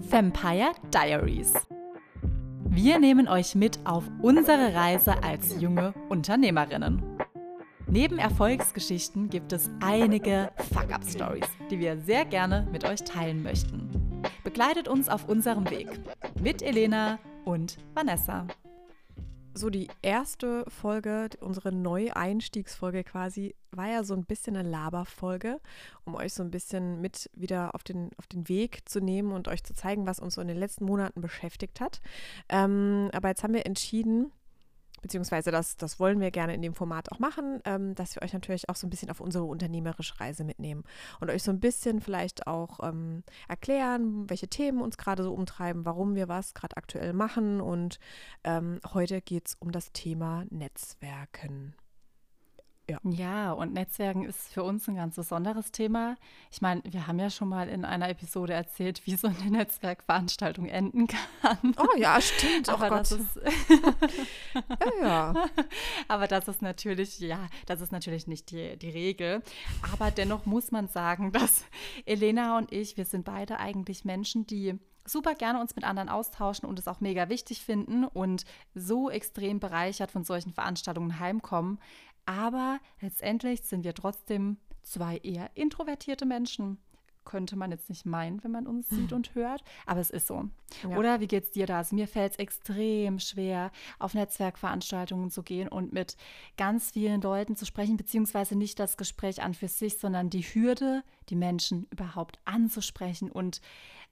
Vampire Diaries. Wir nehmen euch mit auf unsere Reise als junge Unternehmerinnen. Neben Erfolgsgeschichten gibt es einige Fuck-Up-Stories, die wir sehr gerne mit euch teilen möchten. Begleitet uns auf unserem Weg mit Elena und Vanessa so die erste Folge, unsere Neueinstiegsfolge quasi, war ja so ein bisschen eine Laberfolge, um euch so ein bisschen mit wieder auf den, auf den Weg zu nehmen und euch zu zeigen, was uns so in den letzten Monaten beschäftigt hat. Ähm, aber jetzt haben wir entschieden, beziehungsweise das, das wollen wir gerne in dem Format auch machen, ähm, dass wir euch natürlich auch so ein bisschen auf unsere unternehmerische Reise mitnehmen und euch so ein bisschen vielleicht auch ähm, erklären, welche Themen uns gerade so umtreiben, warum wir was gerade aktuell machen. Und ähm, heute geht es um das Thema Netzwerken. Ja. ja, und Netzwerken ist für uns ein ganz besonderes Thema. Ich meine, wir haben ja schon mal in einer Episode erzählt, wie so eine Netzwerkveranstaltung enden kann. Oh ja, stimmt. Aber oh das ist ja, ja. Aber das ist natürlich, ja, das ist natürlich nicht die, die Regel. Aber dennoch muss man sagen, dass Elena und ich, wir sind beide eigentlich Menschen, die super gerne uns mit anderen austauschen und es auch mega wichtig finden und so extrem bereichert von solchen Veranstaltungen heimkommen. Aber letztendlich sind wir trotzdem zwei eher introvertierte Menschen. Könnte man jetzt nicht meinen, wenn man uns sieht und hört, aber es ist so. Ja. Oder wie geht's dir da? Also mir fällt es extrem schwer, auf Netzwerkveranstaltungen zu gehen und mit ganz vielen Leuten zu sprechen, beziehungsweise nicht das Gespräch an für sich, sondern die Hürde, die Menschen überhaupt anzusprechen und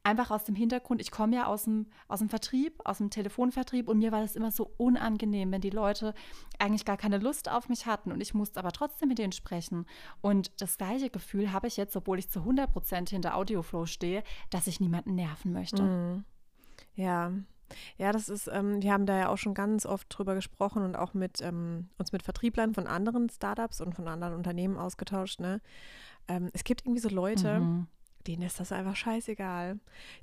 einfach aus dem Hintergrund, ich komme ja aus dem, aus dem Vertrieb, aus dem Telefonvertrieb und mir war das immer so unangenehm, wenn die Leute eigentlich gar keine Lust auf mich hatten und ich musste aber trotzdem mit denen sprechen. Und das gleiche Gefühl habe ich jetzt, obwohl ich zu 100 Prozent hinter Audioflow stehe, dass ich niemanden nerven möchte. Mhm. Ja, ja, das ist, ähm, wir haben da ja auch schon ganz oft drüber gesprochen und auch mit ähm, uns mit Vertrieblern von anderen Startups und von anderen Unternehmen ausgetauscht. Ne? Ähm, es gibt irgendwie so Leute, mhm denen ist das einfach scheißegal.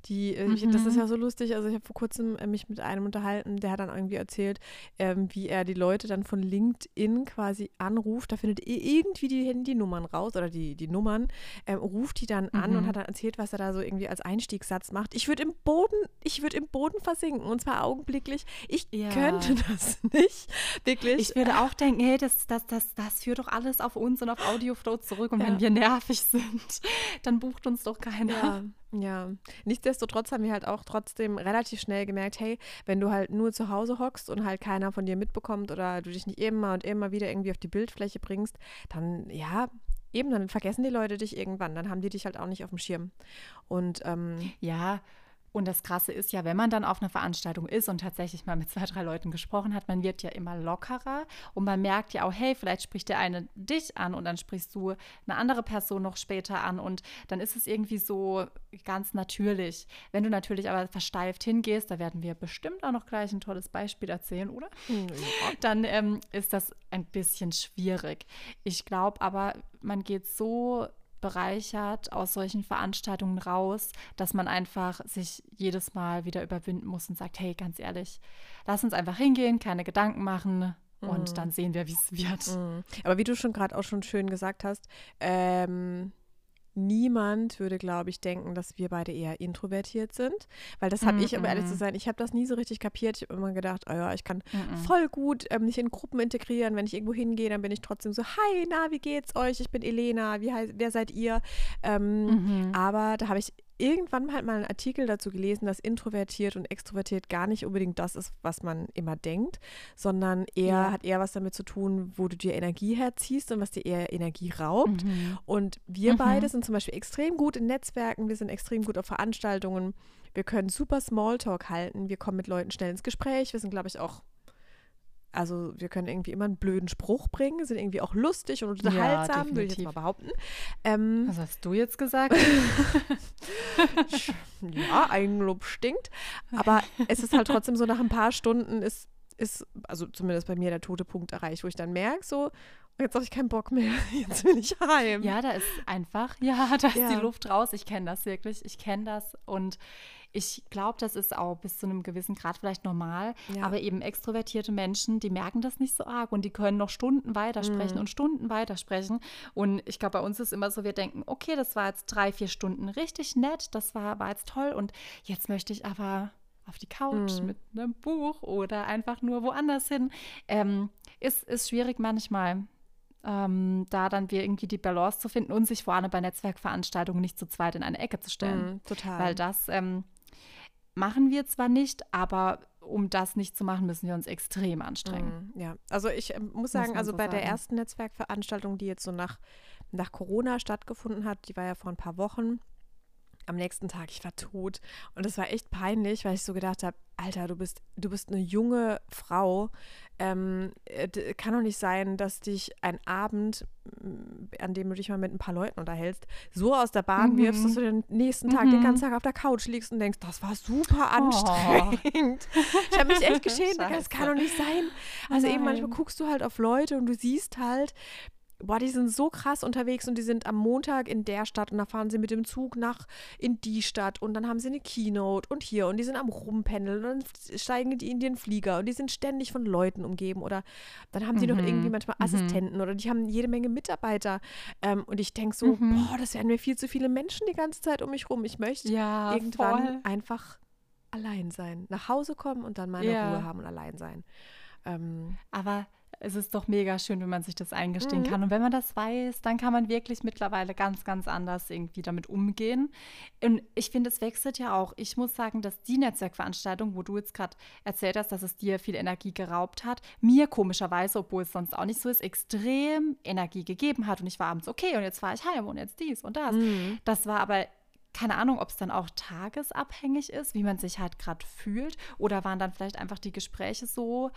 Die, äh, mhm. das ist ja so lustig. Also ich habe vor kurzem äh, mich mit einem unterhalten, der hat dann irgendwie erzählt, ähm, wie er die Leute dann von LinkedIn quasi anruft. Da findet er irgendwie die Handynummern raus oder die, die Nummern, ähm, ruft die dann an mhm. und hat dann erzählt, was er da so irgendwie als Einstiegssatz macht. Ich würde im Boden, ich würde im Boden versinken und zwar augenblicklich. Ich ja. könnte das nicht, wirklich. Ich würde auch denken, hey, das, das, das, das führt doch alles auf uns und auf Audioflow zurück und ja. wenn wir nervig sind, dann bucht uns doch doch keiner. Ja, ja. Nichtsdestotrotz haben wir halt auch trotzdem relativ schnell gemerkt, hey, wenn du halt nur zu Hause hockst und halt keiner von dir mitbekommt oder du dich nicht immer und immer wieder irgendwie auf die Bildfläche bringst, dann ja, eben, dann vergessen die Leute dich irgendwann. Dann haben die dich halt auch nicht auf dem Schirm. Und ähm, ja, und das Krasse ist ja, wenn man dann auf einer Veranstaltung ist und tatsächlich mal mit zwei, drei Leuten gesprochen hat, man wird ja immer lockerer und man merkt ja auch, hey, vielleicht spricht der eine dich an und dann sprichst du eine andere Person noch später an und dann ist es irgendwie so ganz natürlich. Wenn du natürlich aber versteift hingehst, da werden wir bestimmt auch noch gleich ein tolles Beispiel erzählen, oder? Ja. Dann ähm, ist das ein bisschen schwierig. Ich glaube aber, man geht so bereichert aus solchen Veranstaltungen raus, dass man einfach sich jedes Mal wieder überwinden muss und sagt, hey, ganz ehrlich, lass uns einfach hingehen, keine Gedanken machen und mhm. dann sehen wir, wie es wird. Mhm. Aber wie du schon gerade auch schon schön gesagt hast, ähm, niemand würde, glaube ich, denken, dass wir beide eher introvertiert sind. Weil das habe mm -mm. ich, um ehrlich zu sein, ich habe das nie so richtig kapiert. Ich habe immer gedacht, oh ja, ich kann mm voll gut ähm, mich in Gruppen integrieren. Wenn ich irgendwo hingehe, dann bin ich trotzdem so, hi, na, wie geht's euch? Ich bin Elena, wie heißt, wer seid ihr? Ähm, -hmm. Aber da habe ich irgendwann halt mal einen Artikel dazu gelesen, dass introvertiert und extrovertiert gar nicht unbedingt das ist, was man immer denkt, sondern eher ja. hat eher was damit zu tun, wo du dir Energie herziehst und was dir eher Energie raubt. Mhm. Und wir mhm. beide sind zum Beispiel extrem gut in Netzwerken, wir sind extrem gut auf Veranstaltungen, wir können super Smalltalk halten, wir kommen mit Leuten schnell ins Gespräch, wir sind, glaube ich, auch also wir können irgendwie immer einen blöden Spruch bringen, sind irgendwie auch lustig und unterhaltsam, ja, würde ich jetzt mal behaupten. Ähm, Was hast du jetzt gesagt? ja, Eigenlob stinkt. Aber es ist halt trotzdem so, nach ein paar Stunden ist ist, also zumindest bei mir der tote Punkt erreicht, wo ich dann merke, so, jetzt habe ich keinen Bock mehr, jetzt will ich heim. Ja, da ist einfach, ja, da ist ja. die Luft raus. Ich kenne das wirklich, ich kenne das und ich glaube, das ist auch bis zu einem gewissen Grad vielleicht normal, ja. aber eben extrovertierte Menschen, die merken das nicht so arg und die können noch Stunden weitersprechen mhm. und Stunden weitersprechen. Und ich glaube, bei uns ist immer so, wir denken, okay, das war jetzt drei, vier Stunden richtig nett, das war, war jetzt toll und jetzt möchte ich aber auf die Couch mhm. mit einem Buch oder einfach nur woanders hin. Ähm, ist, ist schwierig manchmal. Ähm, da dann wir irgendwie die Balance zu finden und sich vor allem bei Netzwerkveranstaltungen nicht zu zweit in eine Ecke zu stellen. Mm, total. Weil das ähm, machen wir zwar nicht, aber um das nicht zu machen, müssen wir uns extrem anstrengen. Mm, ja, also ich äh, muss sagen, muss also so bei sagen. der ersten Netzwerkveranstaltung, die jetzt so nach, nach Corona stattgefunden hat, die war ja vor ein paar Wochen, am nächsten Tag, ich war tot. Und es war echt peinlich, weil ich so gedacht habe, Alter, du bist, du bist eine junge Frau. Ähm, äh, kann doch nicht sein, dass dich ein Abend, an dem du dich mal mit ein paar Leuten unterhältst, so aus der Bahn mhm. wirfst, dass du den nächsten Tag mhm. den ganzen Tag auf der Couch liegst und denkst, das war super oh. anstrengend. Oh. Ich habe mich echt geschämt. Das kann doch nicht sein. Also Nein. eben manchmal guckst du halt auf Leute und du siehst halt, boah, die sind so krass unterwegs und die sind am Montag in der Stadt und da fahren sie mit dem Zug nach in die Stadt und dann haben sie eine Keynote und hier und die sind am Rumpendeln und dann steigen die in den Flieger und die sind ständig von Leuten umgeben oder dann haben sie mhm. noch irgendwie manchmal mhm. Assistenten oder die haben jede Menge Mitarbeiter ähm, und ich denke so, mhm. boah, das wären mir viel zu viele Menschen die ganze Zeit um mich rum. Ich möchte ja, irgendwann voll. einfach allein sein, nach Hause kommen und dann meine ja. Ruhe haben und allein sein. Ähm, Aber es ist doch mega schön, wenn man sich das eingestehen mhm. kann. Und wenn man das weiß, dann kann man wirklich mittlerweile ganz, ganz anders irgendwie damit umgehen. Und ich finde, es wechselt ja auch. Ich muss sagen, dass die Netzwerkveranstaltung, wo du jetzt gerade erzählt hast, dass es dir viel Energie geraubt hat, mir komischerweise, obwohl es sonst auch nicht so ist, extrem Energie gegeben hat. Und ich war abends, okay, und jetzt fahre ich heim und jetzt dies und das. Mhm. Das war aber keine Ahnung, ob es dann auch tagesabhängig ist, wie man sich halt gerade fühlt. Oder waren dann vielleicht einfach die Gespräche so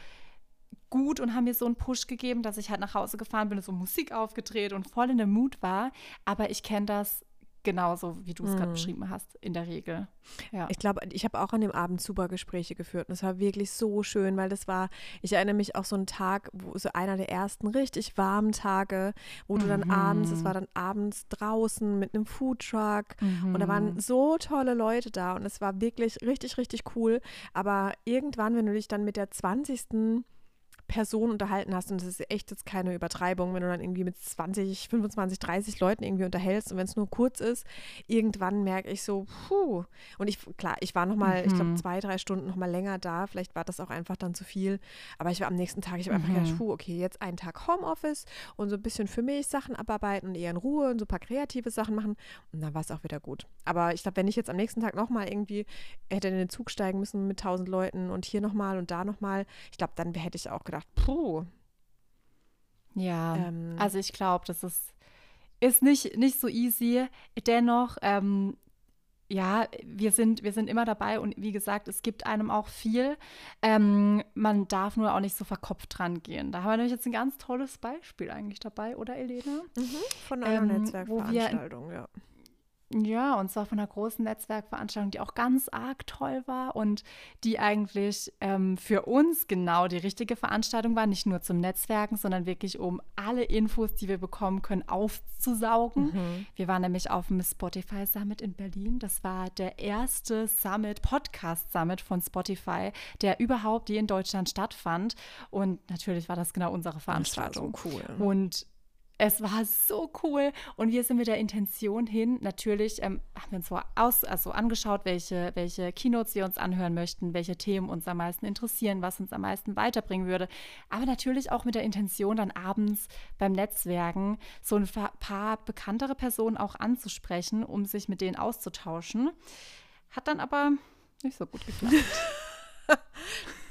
gut und haben mir so einen Push gegeben, dass ich halt nach Hause gefahren bin und so Musik aufgedreht und voll in der Mut war. Aber ich kenne das genauso, wie du es gerade mhm. beschrieben hast, in der Regel. Ja. Ich glaube, ich habe auch an dem Abend super Gespräche geführt und es war wirklich so schön, weil das war, ich erinnere mich auch so einen Tag, wo so einer der ersten richtig warmen Tage, wo du dann mhm. abends, es war dann abends draußen mit einem Foodtruck mhm. und da waren mhm. so tolle Leute da und es war wirklich richtig, richtig cool. Aber irgendwann, wenn du dich dann mit der 20. Person unterhalten hast, und das ist echt jetzt keine Übertreibung, wenn du dann irgendwie mit 20, 25, 30 Leuten irgendwie unterhältst und wenn es nur kurz ist, irgendwann merke ich so, puh. Und ich, klar, ich war nochmal, mhm. ich glaube, zwei, drei Stunden nochmal länger da. Vielleicht war das auch einfach dann zu viel. Aber ich war am nächsten Tag, ich habe mhm. einfach gedacht, puh, okay, jetzt einen Tag Homeoffice und so ein bisschen für mich Sachen abarbeiten und eher in Ruhe und so ein paar kreative Sachen machen. Und dann war es auch wieder gut. Aber ich glaube, wenn ich jetzt am nächsten Tag nochmal irgendwie hätte in den Zug steigen müssen mit tausend Leuten und hier nochmal und da nochmal, ich glaube, dann hätte ich auch gedacht, gedacht, puh. Ja, ähm, also ich glaube, das ist, ist nicht, nicht so easy. Dennoch, ähm, ja, wir sind, wir sind immer dabei und wie gesagt, es gibt einem auch viel. Ähm, man darf nur auch nicht so verkopft dran gehen. Da haben wir nämlich jetzt ein ganz tolles Beispiel eigentlich dabei, oder Elena? Mhm, von einer ähm, Netzwerkveranstaltung, ja. Ja, und zwar von einer großen Netzwerkveranstaltung, die auch ganz arg toll war und die eigentlich ähm, für uns genau die richtige Veranstaltung war, nicht nur zum Netzwerken, sondern wirklich um alle Infos, die wir bekommen können, aufzusaugen. Mhm. Wir waren nämlich auf dem Spotify Summit in Berlin. Das war der erste Summit, Podcast Summit von Spotify, der überhaupt je in Deutschland stattfand. Und natürlich war das genau unsere Veranstaltung. Das war so cool. Und es war so cool und wir sind mit der Intention hin. Natürlich ähm, haben wir uns so aus, also angeschaut, welche, welche Keynotes wir uns anhören möchten, welche Themen uns am meisten interessieren, was uns am meisten weiterbringen würde. Aber natürlich auch mit der Intention, dann abends beim Netzwerken so ein paar bekanntere Personen auch anzusprechen, um sich mit denen auszutauschen. Hat dann aber nicht so gut geklappt.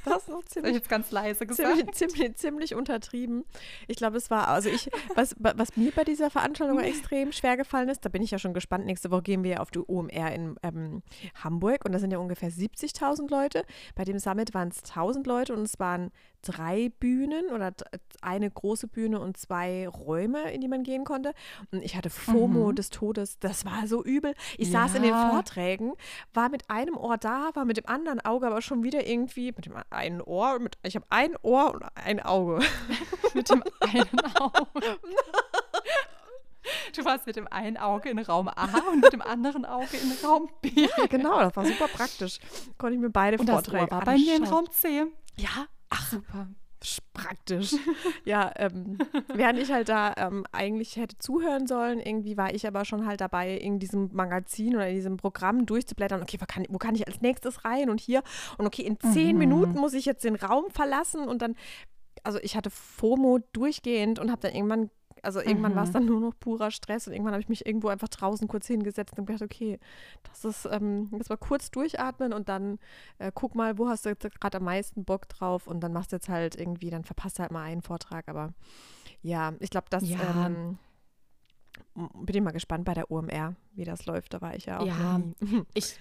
Das noch ziemlich, jetzt ganz leise gesagt. Ziemlich, ziemlich, ziemlich untertrieben. Ich glaube, es war, also ich, was, was mir bei dieser Veranstaltung extrem schwer gefallen ist, da bin ich ja schon gespannt. Nächste Woche gehen wir auf die OMR in ähm, Hamburg und da sind ja ungefähr 70.000 Leute. Bei dem Summit waren es 1.000 Leute und es waren drei Bühnen oder eine große Bühne und zwei Räume, in die man gehen konnte. Und ich hatte FOMO mhm. des Todes. Das war so übel. Ich ja. saß in den Vorträgen, war mit einem Ohr da, war mit dem anderen Auge aber schon wieder irgendwie mit dem einen Ohr. Mit, ich habe ein Ohr und ein Auge. mit dem einen Auge. Du warst mit dem einen Auge in Raum A und mit dem anderen Auge in Raum B. Ja, genau, das war super praktisch. Konnte ich mir beide und Vorträge das Ohr war bei mir in Raum C. Ja, super praktisch. ja, ähm, während ich halt da ähm, eigentlich hätte zuhören sollen, irgendwie war ich aber schon halt dabei, in diesem Magazin oder in diesem Programm durchzublättern. Okay, wo kann, wo kann ich als nächstes rein und hier? Und okay, in zehn mhm. Minuten muss ich jetzt den Raum verlassen und dann, also ich hatte FOMO durchgehend und habe dann irgendwann also irgendwann mhm. war es dann nur noch purer Stress und irgendwann habe ich mich irgendwo einfach draußen kurz hingesetzt und gedacht, okay, das ist, ähm, jetzt mal kurz durchatmen und dann äh, guck mal, wo hast du jetzt gerade am meisten Bock drauf und dann machst du jetzt halt irgendwie, dann verpasst du halt mal einen Vortrag, aber ja, ich glaube, das ja. ähm, bin ich mal gespannt bei der OMR, wie das läuft. Da war ich ja auch. Ja, ich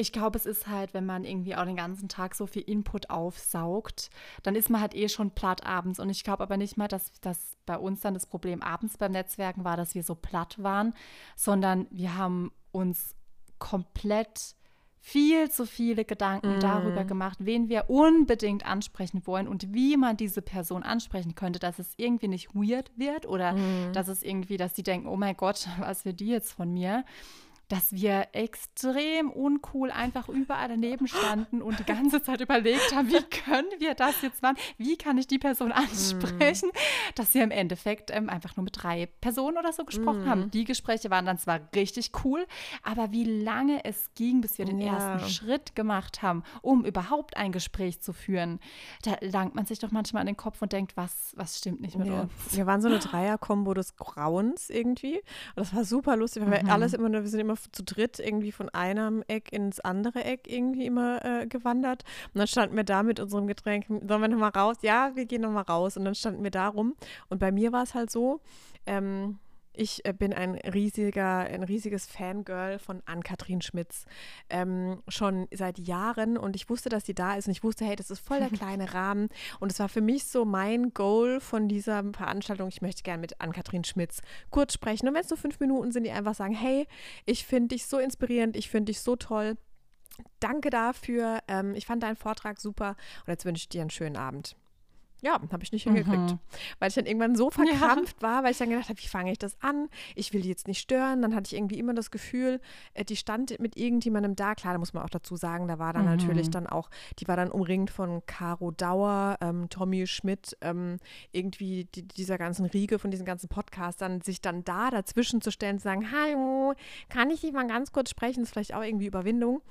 ich glaube, es ist halt, wenn man irgendwie auch den ganzen Tag so viel Input aufsaugt, dann ist man halt eh schon platt abends. Und ich glaube aber nicht mal, dass das bei uns dann das Problem abends beim Netzwerken war, dass wir so platt waren, sondern wir haben uns komplett viel zu viele Gedanken mm. darüber gemacht, wen wir unbedingt ansprechen wollen und wie man diese Person ansprechen könnte, dass es irgendwie nicht weird wird oder mm. dass es irgendwie, dass die denken, oh mein Gott, was will die jetzt von mir? Dass wir extrem uncool einfach überall daneben standen und die ganze Zeit überlegt haben, wie können wir das jetzt machen? Wie kann ich die Person ansprechen? Mm. Dass wir im Endeffekt ähm, einfach nur mit drei Personen oder so gesprochen mm. haben. Die Gespräche waren dann zwar richtig cool, aber wie lange es ging, bis wir den ja. ersten Schritt gemacht haben, um überhaupt ein Gespräch zu führen, da langt man sich doch manchmal an den Kopf und denkt, was, was stimmt nicht mit ja. uns? Wir waren so eine Dreier-Kombo des Grauens irgendwie. Und das war super lustig, weil mhm. wir alles immer, wir sind immer zu dritt irgendwie von einem Eck ins andere Eck irgendwie immer äh, gewandert. Und dann standen wir da mit unserem Getränk, sollen wir nochmal raus? Ja, wir gehen nochmal raus. Und dann standen wir da rum. Und bei mir war es halt so, ähm, ich äh, bin ein riesiger, ein riesiges Fangirl von Ann-Kathrin Schmitz. Ähm, schon seit Jahren und ich wusste, dass sie da ist und ich wusste, hey, das ist voll der kleine Rahmen. Und es war für mich so mein Goal von dieser Veranstaltung. Ich möchte gerne mit Ann-Kathrin Schmitz kurz sprechen. Und wenn es nur fünf Minuten sind, die einfach sagen, hey, ich finde dich so inspirierend, ich finde dich so toll. Danke dafür. Ähm, ich fand deinen Vortrag super und jetzt wünsche ich dir einen schönen Abend. Ja, habe ich nicht hingekriegt. Mhm. Weil ich dann irgendwann so verkrampft ja. war, weil ich dann gedacht habe, wie fange ich das an? Ich will die jetzt nicht stören. Dann hatte ich irgendwie immer das Gefühl, äh, die stand mit irgendjemandem da. Klar, da muss man auch dazu sagen, da war dann mhm. natürlich dann auch, die war dann umringt von Caro Dauer, ähm, Tommy Schmidt, ähm, irgendwie die, dieser ganzen Riege von diesen ganzen Podcastern, sich dann da dazwischen zu stellen, zu sagen, hallo, kann ich dich mal ganz kurz sprechen? Das ist vielleicht auch irgendwie Überwindung.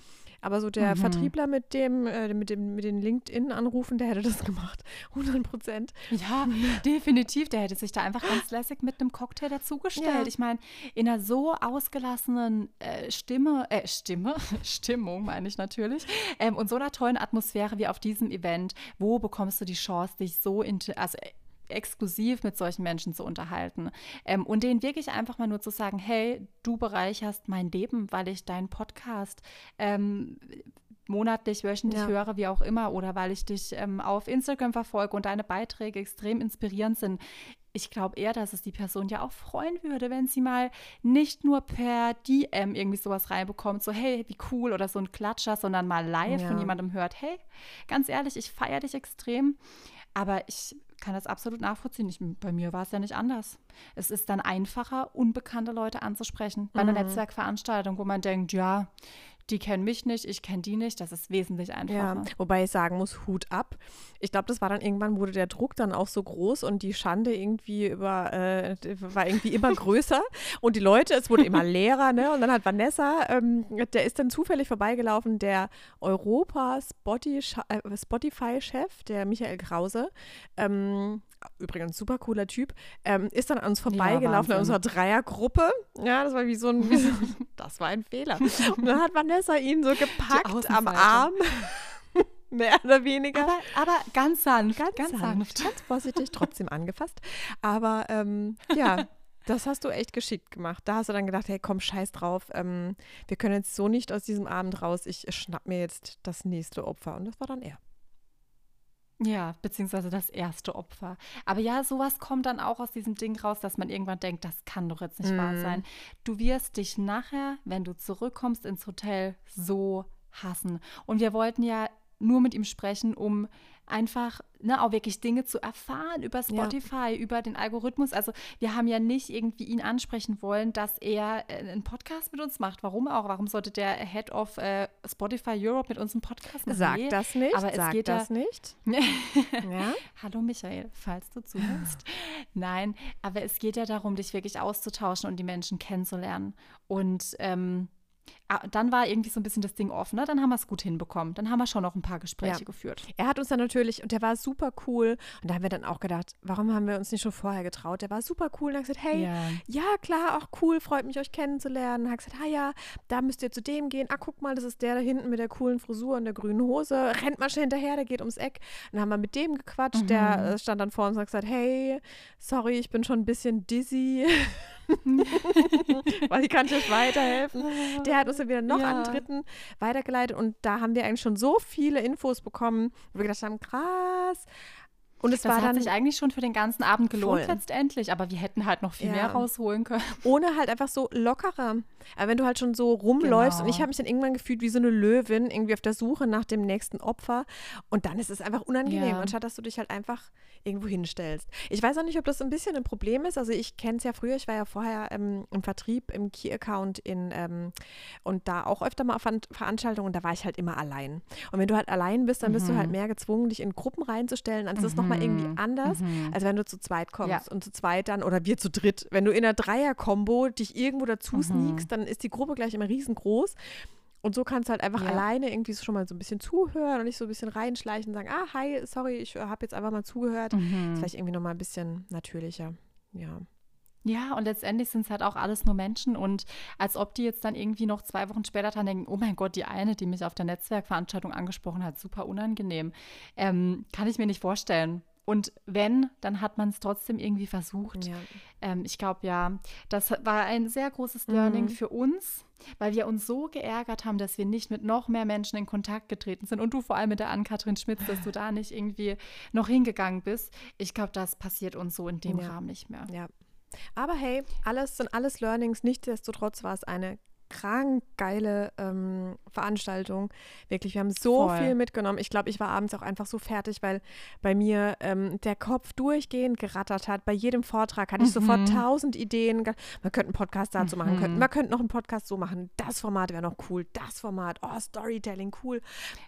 Aber so der mhm. Vertriebler mit dem, äh, mit dem, mit den LinkedIn-Anrufen, der hätte das gemacht. 100 Prozent. Ja, definitiv. Der hätte sich da einfach ganz lässig mit einem Cocktail dazugestellt. Ja. Ich meine, in einer so ausgelassenen äh, Stimme, äh, Stimme, Stimmung meine ich natürlich, ähm, und so einer tollen Atmosphäre wie auf diesem Event, wo bekommst du die Chance, dich so, also exklusiv mit solchen Menschen zu unterhalten ähm, und denen wirklich einfach mal nur zu sagen, hey, du bereicherst mein Leben, weil ich deinen Podcast ähm, monatlich, wöchentlich ja. höre, wie auch immer, oder weil ich dich ähm, auf Instagram verfolge und deine Beiträge extrem inspirierend sind. Ich glaube eher, dass es die Person ja auch freuen würde, wenn sie mal nicht nur per DM irgendwie sowas reinbekommt, so hey, wie cool oder so ein Klatscher, sondern mal live ja. von jemandem hört, hey, ganz ehrlich, ich feiere dich extrem, aber ich kann das absolut nachvollziehen. Ich, bei mir war es ja nicht anders. Es ist dann einfacher, unbekannte Leute anzusprechen bei einer mhm. Netzwerkveranstaltung, wo man denkt, ja, die kennen mich nicht, ich kenne die nicht, das ist wesentlich einfacher. Ja, wobei ich sagen muss, Hut ab. Ich glaube, das war dann irgendwann, wurde der Druck dann auch so groß und die Schande irgendwie über, äh, war irgendwie immer größer und die Leute, es wurde immer leerer, ne? Und dann hat Vanessa, ähm, der ist dann zufällig vorbeigelaufen, der Europa-Spotify-Chef, der Michael Krause, ähm, übrigens super cooler Typ, ähm, ist dann an uns vorbeigelaufen ja, in unserer Dreiergruppe. Ja, das war wie so ein, wie so, das war ein Fehler. Und dann hat Vanessa ihn so gepackt am Arm. Mehr oder weniger. Aber, aber ganz sanft. Ganz, ganz sanft. sanft. Ganz vorsichtig, trotzdem angefasst. Aber ähm, ja, das hast du echt geschickt gemacht. Da hast du dann gedacht, hey, komm, scheiß drauf. Ähm, wir können jetzt so nicht aus diesem Abend raus. Ich schnapp mir jetzt das nächste Opfer. Und das war dann er. Ja, beziehungsweise das erste Opfer. Aber ja, sowas kommt dann auch aus diesem Ding raus, dass man irgendwann denkt, das kann doch jetzt nicht mm. wahr sein. Du wirst dich nachher, wenn du zurückkommst ins Hotel, so hassen. Und wir wollten ja nur mit ihm sprechen, um einfach ne, auch wirklich Dinge zu erfahren über Spotify, ja. über den Algorithmus. Also wir haben ja nicht irgendwie ihn ansprechen wollen, dass er äh, einen Podcast mit uns macht. Warum auch? Warum sollte der Head of äh, Spotify Europe mit uns einen Podcast machen? Sag nee, das nicht. Aber es geht das da, nicht. ja? Hallo Michael, falls du zuhörst. Nein, aber es geht ja darum, dich wirklich auszutauschen und die Menschen kennenzulernen. Und ähm, dann war irgendwie so ein bisschen das Ding offen. Ne? Dann haben wir es gut hinbekommen. Dann haben wir schon noch ein paar Gespräche ja. geführt. Er hat uns dann natürlich, und der war super cool. Und da haben wir dann auch gedacht, warum haben wir uns nicht schon vorher getraut? Der war super cool und hat gesagt, hey, ja, ja klar, auch cool, freut mich, euch kennenzulernen. Und hat gesagt, ah ja, da müsst ihr zu dem gehen. Ah, guck mal, das ist der da hinten mit der coolen Frisur und der grünen Hose. Rennt mal schnell hinterher, der geht ums Eck. dann haben wir mit dem gequatscht. Mhm. Der äh, stand dann vor uns und hat gesagt, hey, sorry, ich bin schon ein bisschen dizzy. Weil ich kann nicht weiterhelfen. Der hat uns dann wieder noch ja. an Dritten weitergeleitet und da haben wir eigentlich schon so viele Infos bekommen, wo wir gedacht haben, krass. Und es das war hat sich eigentlich schon für den ganzen Abend gelohnt voll. letztendlich, aber wir hätten halt noch viel ja. mehr rausholen können. Ohne halt einfach so lockerer. Aber wenn du halt schon so rumläufst genau. und ich habe mich dann irgendwann gefühlt wie so eine Löwin, irgendwie auf der Suche nach dem nächsten Opfer und dann ist es einfach unangenehm, ja. anstatt dass du dich halt einfach irgendwo hinstellst. Ich weiß auch nicht, ob das ein bisschen ein Problem ist. Also ich kenne es ja früher, ich war ja vorher ähm, im Vertrieb, im Key-Account in ähm, und da auch öfter mal auf Veranstaltungen und da war ich halt immer allein. Und wenn du halt allein bist, dann bist mhm. du halt mhm. mehr gezwungen, dich in Gruppen reinzustellen. Dann ist es mhm. Nochmal irgendwie anders, mhm. als wenn du zu zweit kommst ja. und zu zweit dann oder wir zu dritt. Wenn du in einer Dreier-Kombo dich irgendwo dazu mhm. sneakst, dann ist die Gruppe gleich immer riesengroß. Und so kannst du halt einfach ja. alleine irgendwie schon mal so ein bisschen zuhören und nicht so ein bisschen reinschleichen und sagen, ah, hi, sorry, ich äh, habe jetzt einfach mal zugehört. Mhm. Ist vielleicht irgendwie nochmal ein bisschen natürlicher. Ja. Ja, und letztendlich sind es halt auch alles nur Menschen und als ob die jetzt dann irgendwie noch zwei Wochen später dran denken, oh mein Gott, die eine, die mich auf der Netzwerkveranstaltung angesprochen hat, super unangenehm. Ähm, kann ich mir nicht vorstellen. Und wenn, dann hat man es trotzdem irgendwie versucht. Ja. Ähm, ich glaube, ja, das war ein sehr großes Learning mhm. für uns, weil wir uns so geärgert haben, dass wir nicht mit noch mehr Menschen in Kontakt getreten sind. Und du vor allem mit der Ann-Kathrin Schmitz, dass du da nicht irgendwie noch hingegangen bist. Ich glaube, das passiert uns so in dem ja. Rahmen nicht mehr. Ja. Aber hey, alles sind alles Learnings. Nichtsdestotrotz war es eine krank geile ähm, Veranstaltung. Wirklich, wir haben so Voll. viel mitgenommen. Ich glaube, ich war abends auch einfach so fertig, weil bei mir ähm, der Kopf durchgehend gerattert hat. Bei jedem Vortrag hatte ich mhm. sofort tausend Ideen. Man könnte einen Podcast dazu mhm. machen, könnte, man könnte noch einen Podcast so machen. Das Format wäre noch cool. Das Format, oh, Storytelling, cool.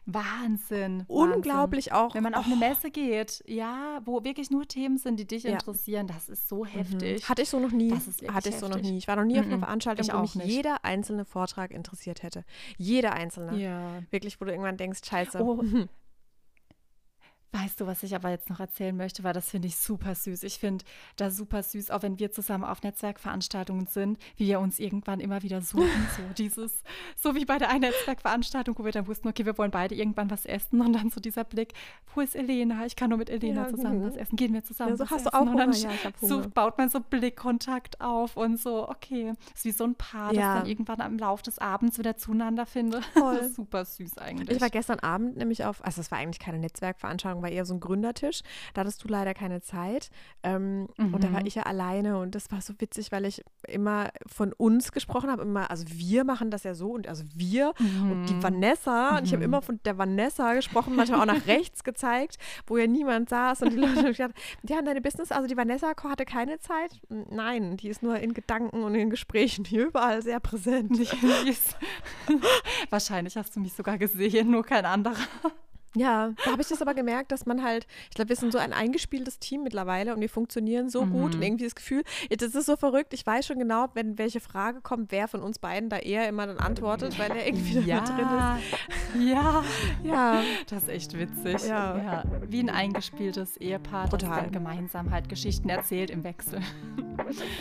Wahnsinn. Unglaublich Wahnsinn. auch. Wenn man oh. auf eine oh. Messe geht, ja, wo wirklich nur Themen sind, die dich ja. interessieren, das ist so mhm. heftig. Mhm. Hatte ich so noch nie. Hatte ich so noch nie. Ich war noch nie auf einer mhm. Veranstaltung, wo mich nicht. jeder einzelne einzelne Vortrag interessiert hätte. Jeder einzelne. Ja. Wirklich, wo du irgendwann denkst, scheiße. Oh, Weißt du, was ich aber jetzt noch erzählen möchte, weil das finde ich super süß. Ich finde das super süß, auch wenn wir zusammen auf Netzwerkveranstaltungen sind, wie wir uns irgendwann immer wieder suchen. so dieses, so wie bei der einen Netzwerkveranstaltung, wo wir dann wussten, okay, wir wollen beide irgendwann was essen und dann so dieser Blick, wo ist Elena? Ich kann nur mit Elena ja, zusammen was essen. Gehen wir zusammen. Ja, so hast essen? du auch Hunger. Und dann ja, so baut man so Blickkontakt auf und so, okay, ist wie so ein Paar, ja. das dann irgendwann am Lauf des Abends wieder zueinander findet. Voll. super süß eigentlich. Ich war gestern Abend nämlich auf, also es war eigentlich keine Netzwerkveranstaltung, war eher so ein Gründertisch Tisch. Da hattest du leider keine Zeit. Ähm, mhm. Und da war mhm. ich ja alleine und das war so witzig, weil ich immer von uns gesprochen habe. Immer, also wir machen das ja so und also wir mhm. und die mhm. Vanessa. Und ich habe mhm. immer von der Vanessa gesprochen, manchmal auch nach rechts gezeigt, wo ja niemand saß. Und die Leute haben gesagt, die haben deine Business, also die Vanessa hatte keine Zeit. Nein, die ist nur in Gedanken und in Gesprächen hier überall sehr präsent. Wahrscheinlich hast du mich sogar gesehen, nur kein anderer. Ja, da habe ich das aber gemerkt, dass man halt, ich glaube, wir sind so ein eingespieltes Team mittlerweile und wir funktionieren so mhm. gut und irgendwie das Gefühl, das ist so verrückt, ich weiß schon genau, wenn welche Frage kommt, wer von uns beiden da eher immer dann antwortet, weil er irgendwie ja. da drin ist. Ja, ja. Das ist echt witzig. Ja. ja. Wie ein eingespieltes Ehepaar, das Total. dann gemeinsam halt Geschichten erzählt im Wechsel.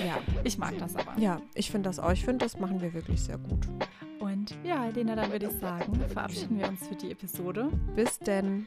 Ja. Ich mag das aber. Ja, ich finde das auch. Ich finde, das machen wir wirklich sehr gut. Ja, Helena, dann würde ich sagen, verabschieden wir uns für die Episode. Bis denn.